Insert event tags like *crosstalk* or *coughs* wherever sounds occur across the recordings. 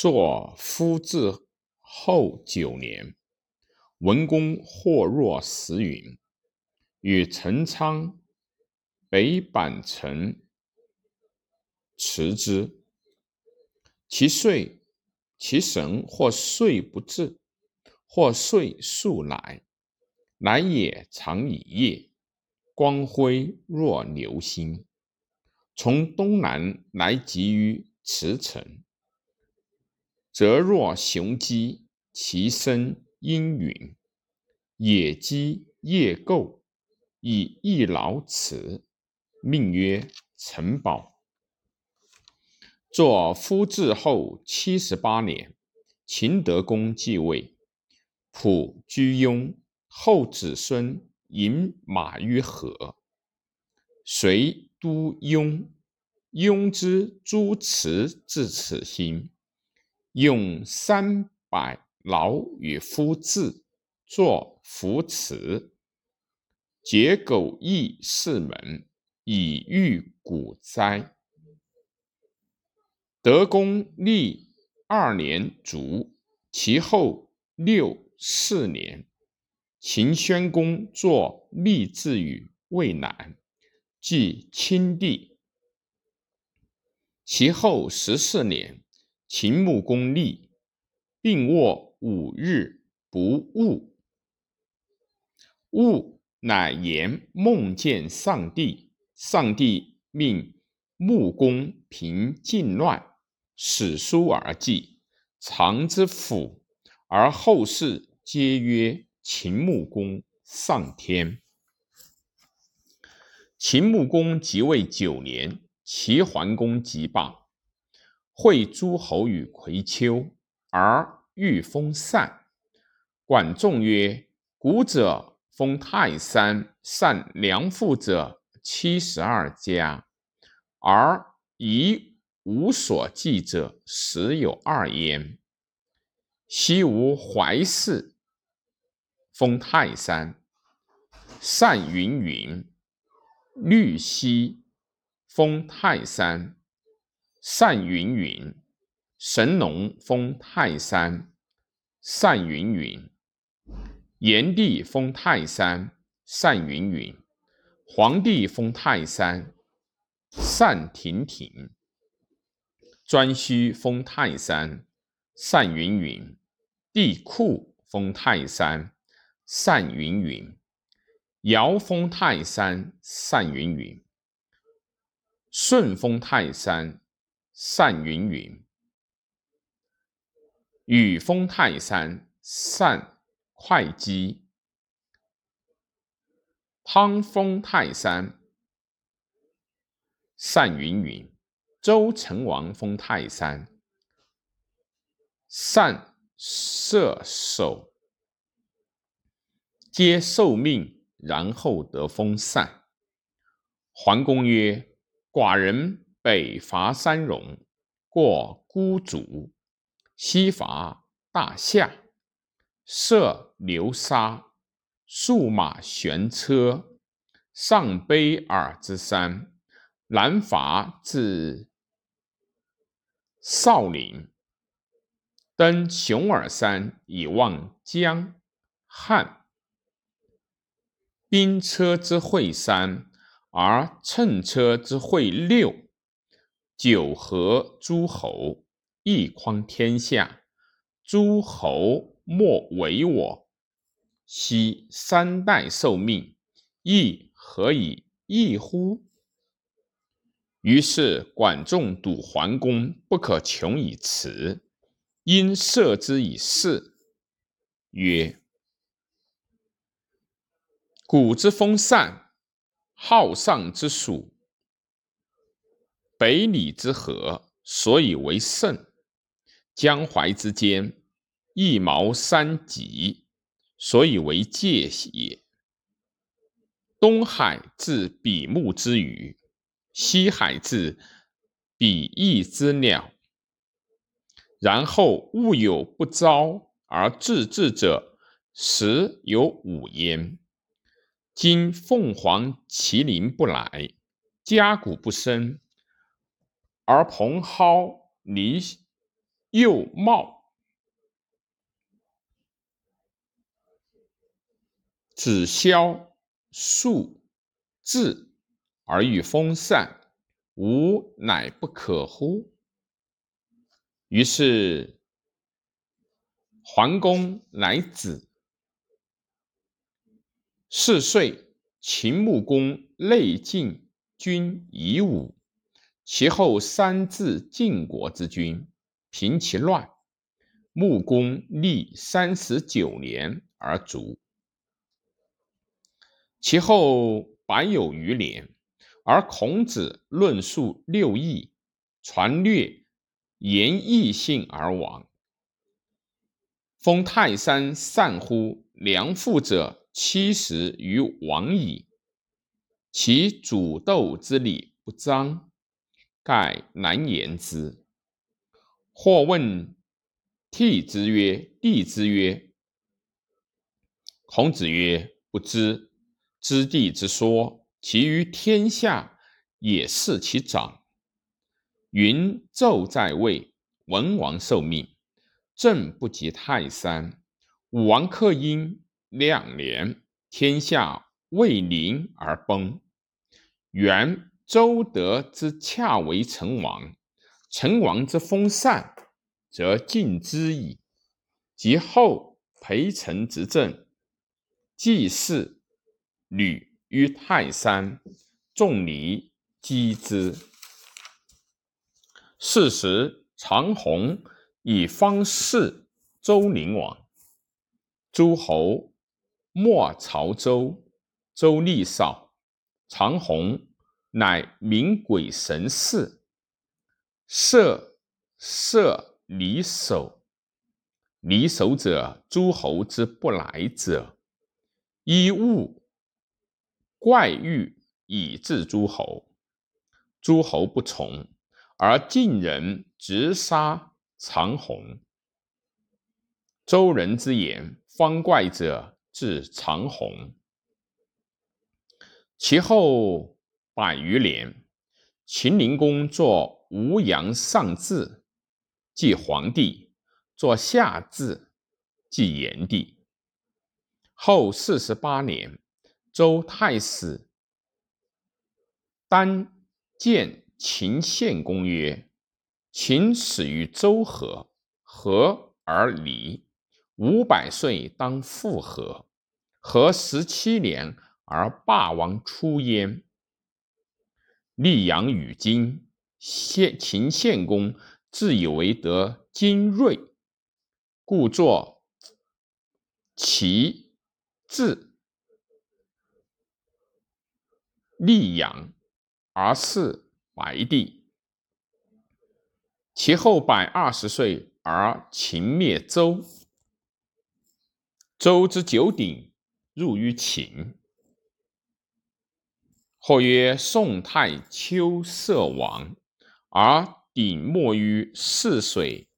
作夫至后九年，文公或若时云：“与陈仓北板城辞之。其岁，其神或岁不至，或岁数来，来也常以夜，光辉若流星，从东南来集于池城。”则若雄鸡，其声殷允；野鸡夜构，以一劳此，命曰城堡。作夫至后七十八年，秦德公继位，普居庸，后子孙引马于河，随都雍。雍之诸祠至此心。用三百劳与夫字作扶持，结狗邑四门，以御古灾。德公历二年卒，其后六四年，秦宣公作立志于渭南，即清帝。其后十四年。秦穆公立，并卧五日不悟。悟乃言梦见上帝，上帝命穆公平晋乱，史书而记，常之府，而后世皆曰秦穆公上天。秦穆公即位九年，齐桓公即霸。会诸侯于葵丘，而欲封禅。管仲曰：“古者封泰山，禅良父者七十二家，而遗无所记者十有二焉。昔无怀氏封泰山，善云云，律兮封泰山。”善云云，神农封泰山；善云云，炎帝封泰山；善云云，黄帝封泰山；善亭亭，颛顼封泰山；善云云，帝喾封泰山；善云云，尧封泰山；善云云，舜封泰山。善云云，禹封泰山；善会稽，汤封泰山；善云云，周成王封泰山；善射手，皆受命，然后得封禅。桓公曰：“寡人。”北伐三戎，过孤竹；西伐大夏，涉流沙，数马悬车，上卑尔之山；南伐至少陵，登熊耳山以望江汉。兵车之会三，而乘车之会六。九合诸侯，一匡天下，诸侯莫为我。昔三代受命，亦何以异乎？于是管仲笃桓公不可穷以辞，因射之以事，曰：“古之风善，好上之属。”北里之河，所以为盛；江淮之间，一毛三棘，所以为界也。东海至比目之鱼，西海至比翼之鸟。然后物有不招而自治者，实有五焉。今凤凰麒麟不来，家谷不生。而蓬蒿离又茂，子萧肃志而欲风散，吾乃不可乎？于是桓公乃子。是岁，秦穆公内晋军以武，其后三至晋国之君，平其乱。穆公历三十九年而卒。其后百有余年，而孔子论述六艺，传略言义性而亡。封泰山善乎良父者。七十余往矣，其主斗之礼不彰，盖难言之。或问悌之曰：“帝之曰。”孔子曰：“不知。知弟之说，其于天下也是其长。云纣在位，文王受命，政不及泰山。武王克殷。”两年，天下为宁而崩。原周德之恰为成王，成王之封禅，则敬之矣。及后陪臣执政，祭祀吕于泰山，众离击之。是时，长虹以方士周灵王，诸侯。莫曹周，周厉少，长虹乃名鬼神事，设设离首。离首者，诸侯之不来者，依物怪欲以治诸侯。诸侯不从，而晋人直杀长虹。周人之言，方怪者。至长虹，其后百余年，秦灵公作吴阳上至，即皇帝；作下至，即炎帝。后四十八年，周太史丹见秦献公曰：“秦始于周和，和而离。五百岁当复和。”和十七年而霸王出焉。溧阳与金，献秦献公自以为得精锐，故作其字溧阳，而是白帝。其后百二十岁而秦灭周，周之九鼎。入于秦，或曰宋太丘色王，而鼎没于泗水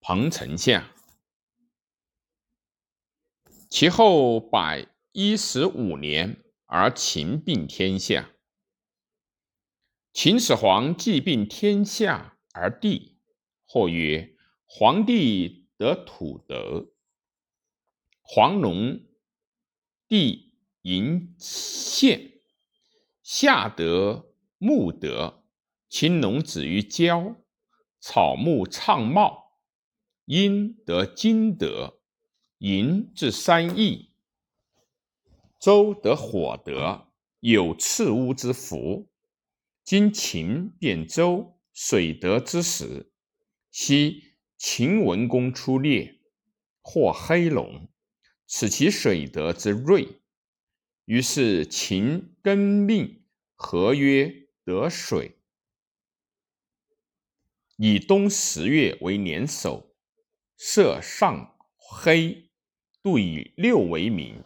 彭城下。其后百一十五年，而秦并天下。秦始皇既并天下而帝，或曰皇帝得土德，黄龙。地营县，夏得木德，青龙止于郊，草木畅茂；阴得金德，银至三亿；周得火德，有赤乌之福。今秦变周，水德之始。昔秦文公出猎，获黑龙。此其水德之瑞，于是秦更命合曰得水，以冬十月为年首，设上黑，度以六为名，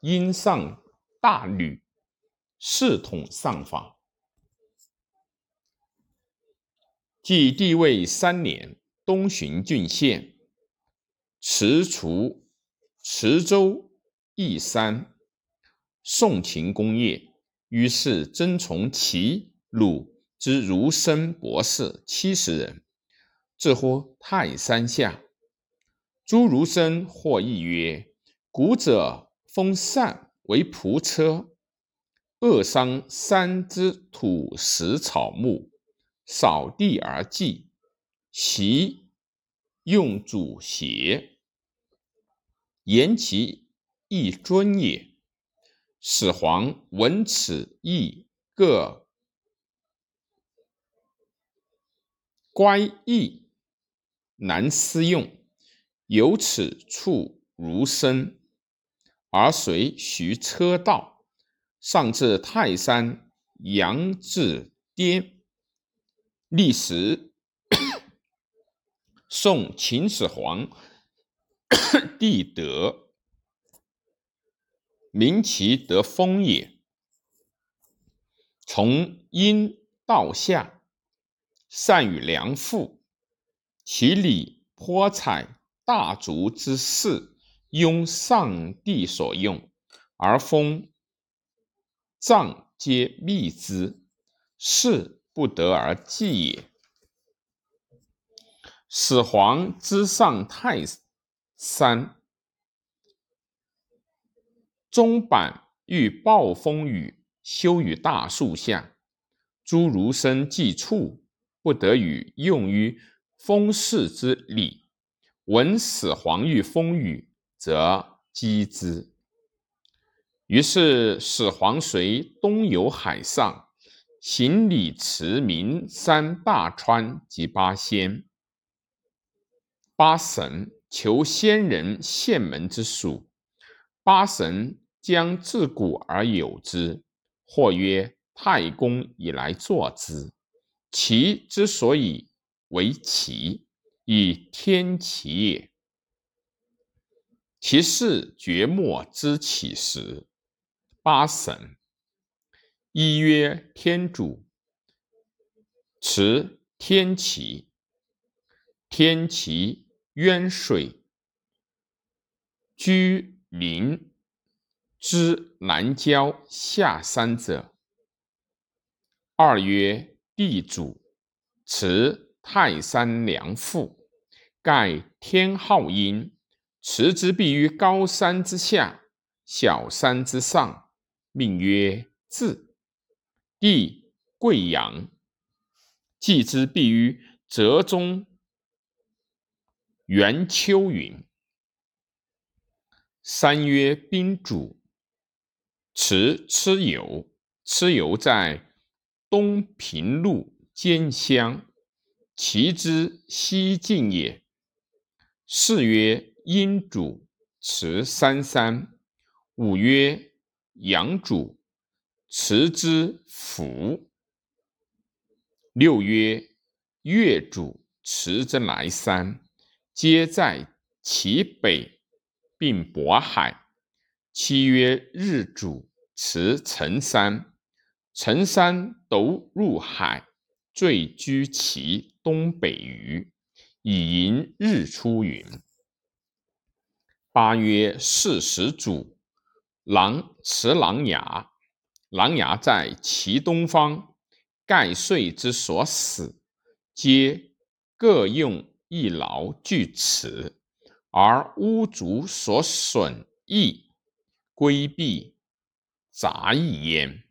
因上大吕，四统上法。即帝位三年，东巡郡县，辞除。池州义山，宋秦功业，于是征从齐、鲁之儒生博士七十人，至乎泰山下。诸儒生或议曰：“古者封禅为仆车，扼伤山之土石草木，扫地而祭，其用主邪？言其亦尊也。”始皇闻此意，各乖异，难思用。由此处如生，而随徐车道，上至泰山，阳至巅。历时，*coughs* 宋秦始皇 *coughs* 帝德，民其得封也。从阴到下，善与良妇，其礼颇采。大族之士，拥上帝所用，而封藏皆密之，是不得而祭也。始皇之上泰山，中板遇暴风雨，修于大树下，诸儒生既处，不得与用于封事之礼。闻始皇遇风雨，则击之。于是始皇随东游海上，行礼驰名山大川及八仙、八神，求仙人献门之属。八神将自古而有之，或曰太公以来作之。其之所以为奇。以天齐也，其事绝莫知起时。八神，一曰天主，持天齐。天齐渊水，居临之南郊下山者。二曰地主，持泰山良父。盖天浩阴，持之必于高山之下，小山之上，命曰至。地贵阳，祭之必于泽中，元丘云。三曰宾主，持蚩尤，蚩尤在东平路兼乡，其之西境也。四曰阴主持三山，五曰阳主持之府，六曰月主持之来山，皆在其北，并渤海。七曰日主持辰山，辰山斗入海，坠居其东北隅。以迎日出云。八曰四时主，狼持狼牙，狼牙在其东方。盖岁之所死，皆各用一劳俱此，而巫族所损益，规避杂役焉。